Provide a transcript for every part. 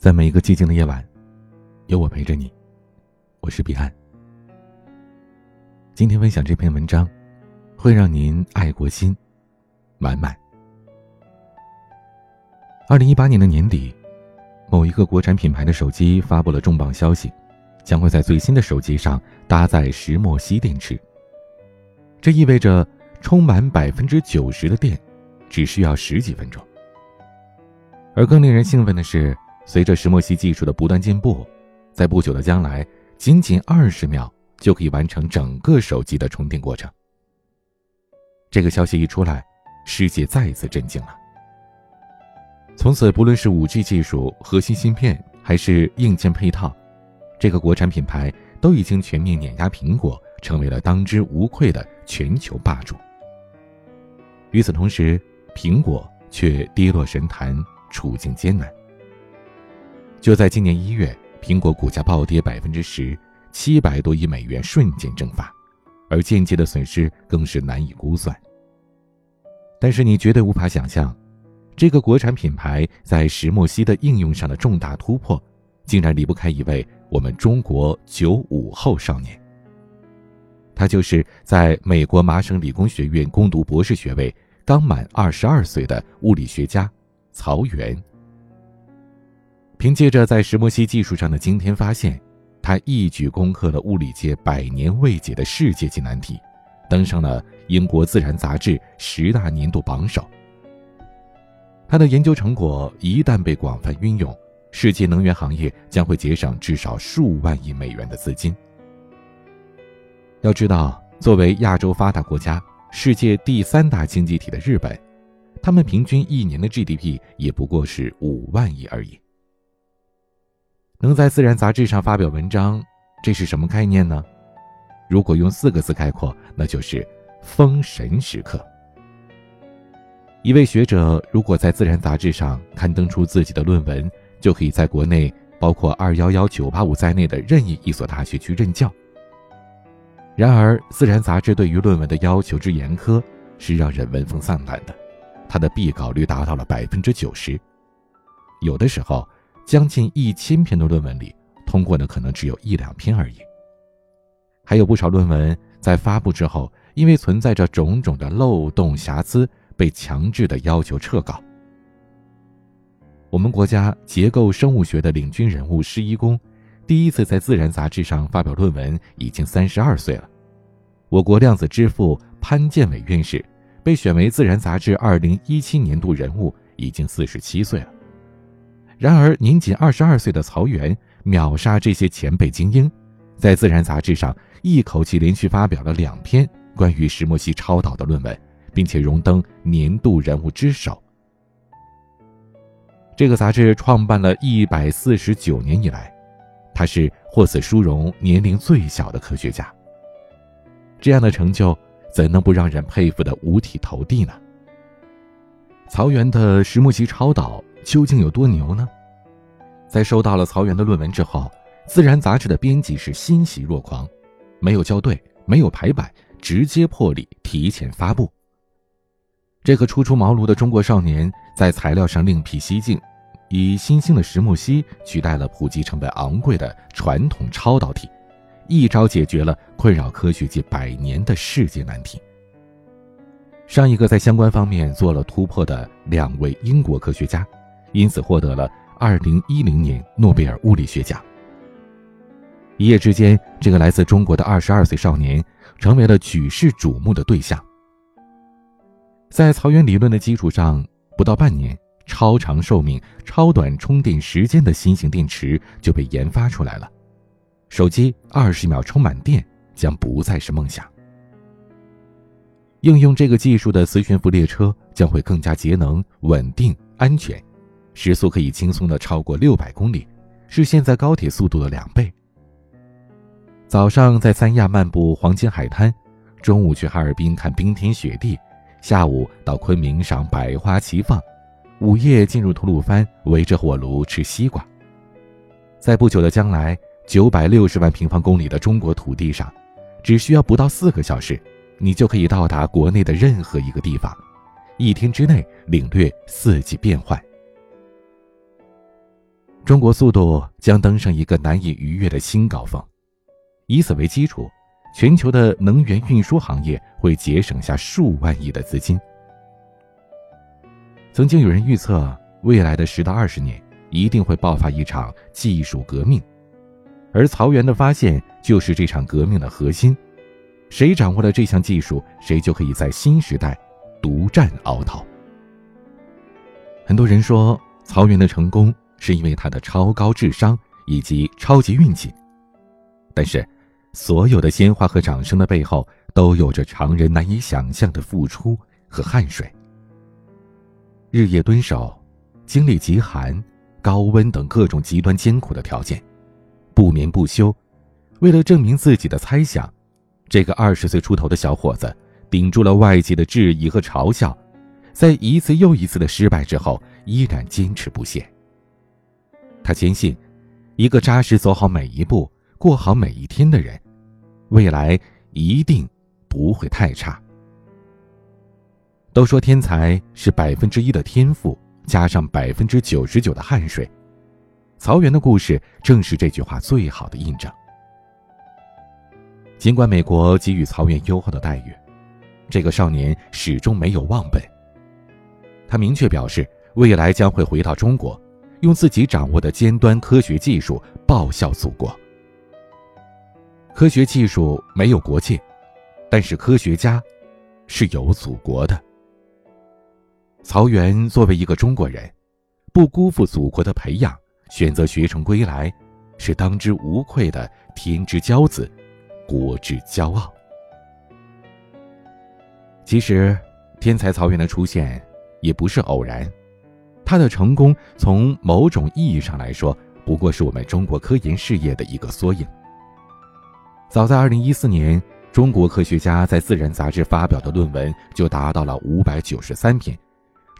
在每一个寂静的夜晚，有我陪着你。我是彼岸。今天分享这篇文章，会让您爱国心满满。二零一八年的年底，某一个国产品牌的手机发布了重磅消息，将会在最新的手机上搭载石墨烯电池。这意味着充满百分之九十的电，只需要十几分钟。而更令人兴奋的是。随着石墨烯技术的不断进步，在不久的将来，仅仅二十秒就可以完成整个手机的充电过程。这个消息一出来，世界再一次震惊了。从此，不论是五 G 技术、核心芯片，还是硬件配套，这个国产品牌都已经全面碾压苹果，成为了当之无愧的全球霸主。与此同时，苹果却跌落神坛，处境艰难。就在今年一月，苹果股价暴跌百分之十，七百多亿美元瞬间蒸发，而间接的损失更是难以估算。但是你绝对无法想象，这个国产品牌在石墨烯的应用上的重大突破，竟然离不开一位我们中国九五后少年。他就是在美国麻省理工学院攻读博士学位、刚满二十二岁的物理学家曹原。凭借着在石墨烯技术上的惊天发现，他一举攻克了物理界百年未解的世界级难题，登上了英国《自然》杂志十大年度榜首。他的研究成果一旦被广泛运用，世界能源行业将会节省至少数万亿美元的资金。要知道，作为亚洲发达国家、世界第三大经济体的日本，他们平均一年的 GDP 也不过是五万亿而已。能在《自然》杂志上发表文章，这是什么概念呢？如果用四个字概括，那就是“封神时刻”。一位学者如果在《自然》杂志上刊登出自己的论文，就可以在国内包括二幺幺、九八五在内的任意一所大学去任教。然而，《自然》杂志对于论文的要求之严苛，是让人闻风丧胆的。它的毕稿率达到了百分之九十，有的时候。将近一千篇的论文里，通过的可能只有一两篇而已。还有不少论文在发布之后，因为存在着种种的漏洞瑕疵，被强制的要求撤稿。我们国家结构生物学的领军人物施一公，第一次在《自然》杂志上发表论文已经三十二岁了。我国量子之父潘建伟院士，被选为《自然》杂志二零一七年度人物，已经四十七岁了。然而，年仅二十二岁的曹原秒杀这些前辈精英，在《自然》杂志上一口气连续发表了两篇关于石墨烯超导的论文，并且荣登年度人物之首。这个杂志创办了一百四十九年以来，他是获此殊荣年龄最小的科学家。这样的成就，怎能不让人佩服的五体投地呢？曹原的石墨烯超导。究竟有多牛呢？在收到了曹原的论文之后，《自然》杂志的编辑是欣喜若狂，没有校对，没有排版，直接破例提前发布。这个初出茅庐的中国少年在材料上另辟蹊径，以新兴的石墨烯取代了普及成本昂贵的传统超导体，一招解决了困扰科学界百年的世界难题。上一个在相关方面做了突破的两位英国科学家。因此获得了二零一零年诺贝尔物理学奖。一夜之间，这个来自中国的二十二岁少年成为了举世瞩目的对象。在曹原理论的基础上，不到半年，超长寿命、超短充电时间的新型电池就被研发出来了。手机二十秒充满电将不再是梦想。应用这个技术的磁悬浮列车将会更加节能、稳定、安全。时速可以轻松的超过六百公里，是现在高铁速度的两倍。早上在三亚漫步黄金海滩，中午去哈尔滨看冰天雪地，下午到昆明赏百花齐放，午夜进入吐鲁番围着火炉吃西瓜。在不久的将来，九百六十万平方公里的中国土地上，只需要不到四个小时，你就可以到达国内的任何一个地方，一天之内领略四季变换。中国速度将登上一个难以逾越的新高峰。以此为基础，全球的能源运输行业会节省下数万亿的资金。曾经有人预测，未来的十到二十年一定会爆发一场技术革命，而曹原的发现就是这场革命的核心。谁掌握了这项技术，谁就可以在新时代独占鳌头。很多人说，曹原的成功是因为他的超高智商以及超级运气，但是，所有的鲜花和掌声的背后，都有着常人难以想象的付出和汗水。日夜蹲守，经历极寒、高温等各种极端艰苦的条件，不眠不休，为了证明自己的猜想。这个二十岁出头的小伙子，顶住了外界的质疑和嘲笑，在一次又一次的失败之后，依然坚持不懈。他坚信，一个扎实走好每一步、过好每一天的人，未来一定不会太差。都说天才是百分之一的天赋加上百分之九十九的汗水，曹原的故事正是这句话最好的印证。尽管美国给予曹原优厚的待遇，这个少年始终没有忘本。他明确表示，未来将会回到中国，用自己掌握的尖端科学技术报效祖国。科学技术没有国界，但是科学家是有祖国的。曹原作为一个中国人，不辜负祖国的培养，选择学成归来，是当之无愧的天之骄子。国之骄傲。其实，天才曹原的出现也不是偶然，他的成功从某种意义上来说，不过是我们中国科研事业的一个缩影。早在二零一四年，中国科学家在《自然》杂志发表的论文就达到了五百九十三篇，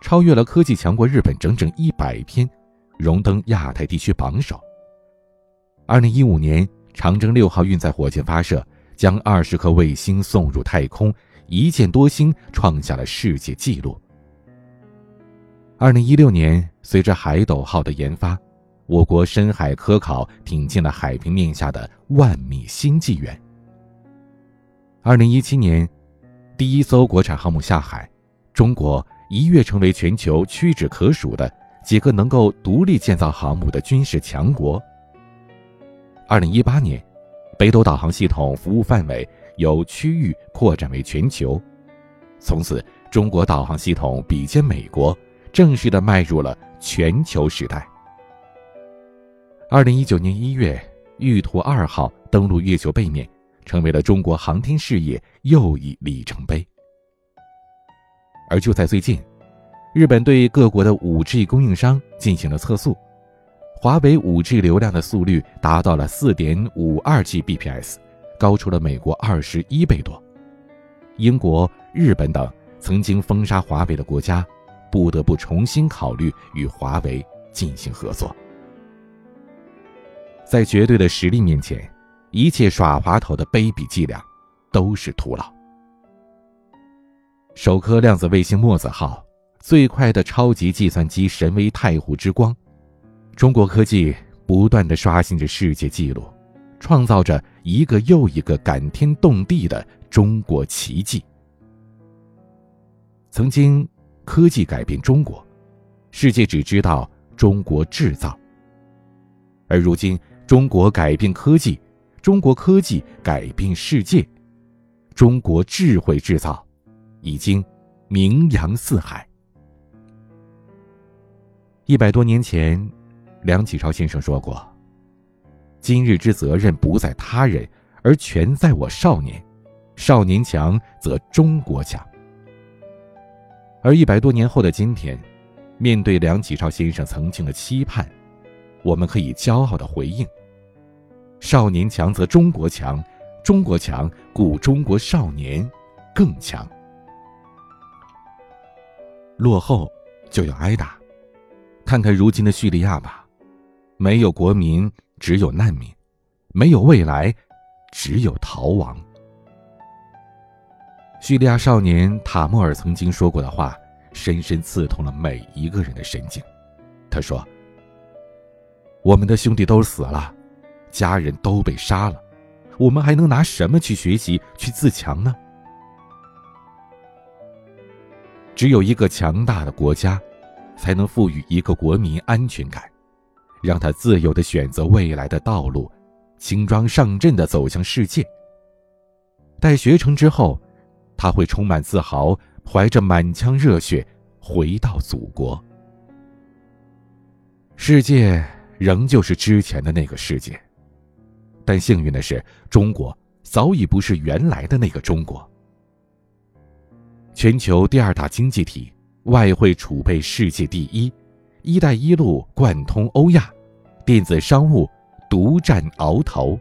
超越了科技强国日本整整一百篇，荣登亚太地区榜首。二零一五年。长征六号运载火箭发射，将二十颗卫星送入太空，一箭多星，创下了世界纪录。二零一六年，随着海斗号的研发，我国深海科考挺进了海平面下的万米新纪元。二零一七年，第一艘国产航母下海，中国一跃成为全球屈指可数的几个能够独立建造航母的军事强国。二零一八年，北斗导航系统服务范围由区域扩展为全球，从此中国导航系统比肩美国，正式的迈入了全球时代。二零一九年一月，玉兔二号登陆月球背面，成为了中国航天事业又一里程碑。而就在最近，日本对各国的五 G 供应商进行了测速。华为 5G 流量的速率达到了4.52 Gbps，高出了美国二十一倍多。英国、日本等曾经封杀华为的国家，不得不重新考虑与华为进行合作。在绝对的实力面前，一切耍滑头的卑鄙伎俩都是徒劳。首颗量子卫星墨子号，最快的超级计算机神威太湖之光。中国科技不断的刷新着世界纪录，创造着一个又一个感天动地的中国奇迹。曾经，科技改变中国，世界只知道中国制造；而如今，中国改变科技，中国科技改变世界，中国智慧制造已经名扬四海。一百多年前。梁启超先生说过：“今日之责任不在他人，而全在我少年。少年强则中国强。”而一百多年后的今天，面对梁启超先生曾经的期盼，我们可以骄傲的回应：“少年强则中国强，中国强故中国少年更强。”落后就要挨打，看看如今的叙利亚吧。没有国民，只有难民；没有未来，只有逃亡。叙利亚少年塔莫尔曾经说过的话，深深刺痛了每一个人的神经。他说：“我们的兄弟都死了，家人都被杀了，我们还能拿什么去学习、去自强呢？只有一个强大的国家，才能赋予一个国民安全感，让他自由的选择未来的道路，轻装上阵的走向世界。待学成之后，他会充满自豪，怀着满腔热血回到祖国。世界仍旧是之前的那个世界，但幸运的是，中国早已不是原来的那个中国。全球第二大经济体，外汇储备世界第一，“一带一路”贯通欧亚，电子商务独占鳌头。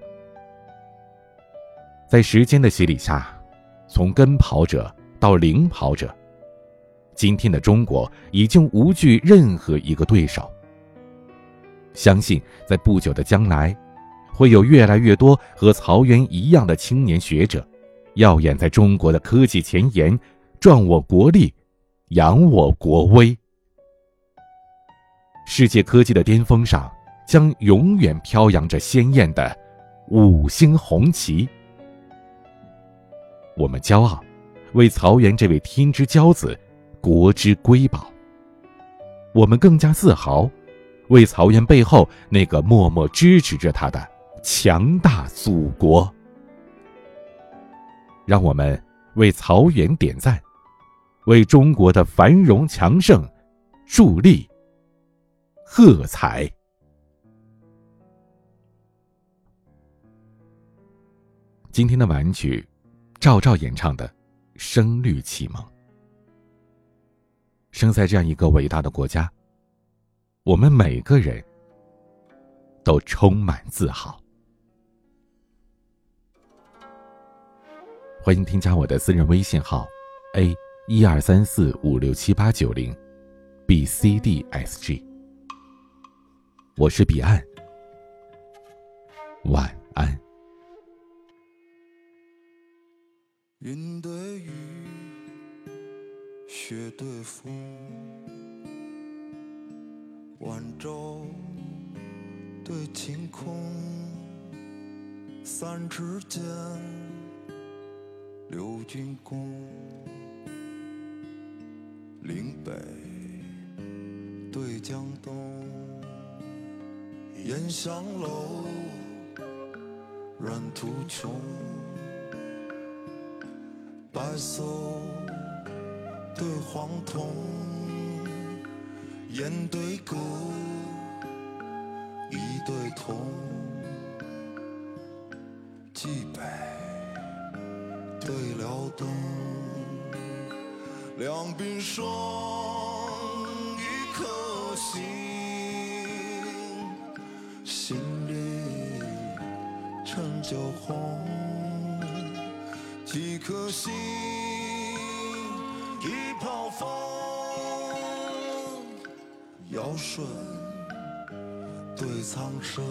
在时间的洗礼下，从跟跑者到领跑者，今天的中国已经无惧任何一个对手。相信在不久的将来，会有越来越多和曹原一样的青年学者，耀眼在中国的科技前沿。壮我国力，扬我国威。世界科技的巅峰上，将永远飘扬着鲜艳的五星红旗。我们骄傲，为曹原这位天之骄子，国之瑰宝。我们更加自豪，为曹原背后那个默默支持着他的强大祖国。让我们为曹原点赞。为中国的繁荣强盛助力，喝彩。今天的晚曲，赵照演唱的《声律启蒙》。生在这样一个伟大的国家，我们每个人都充满自豪。欢迎添加我的私人微信号：a。一二三四五六七八九零，B C D S G。我是彼岸，晚安。云对雨，雪对风，晚照对晴空，三尺剑，六钧弓。岭北对江东，烟香楼，软途穷，白色对黄铜，烟对歌，一对铜，蓟北对辽东。两鬓霜，一颗心，心里陈旧红。几颗心，一泡风，尧舜对苍生。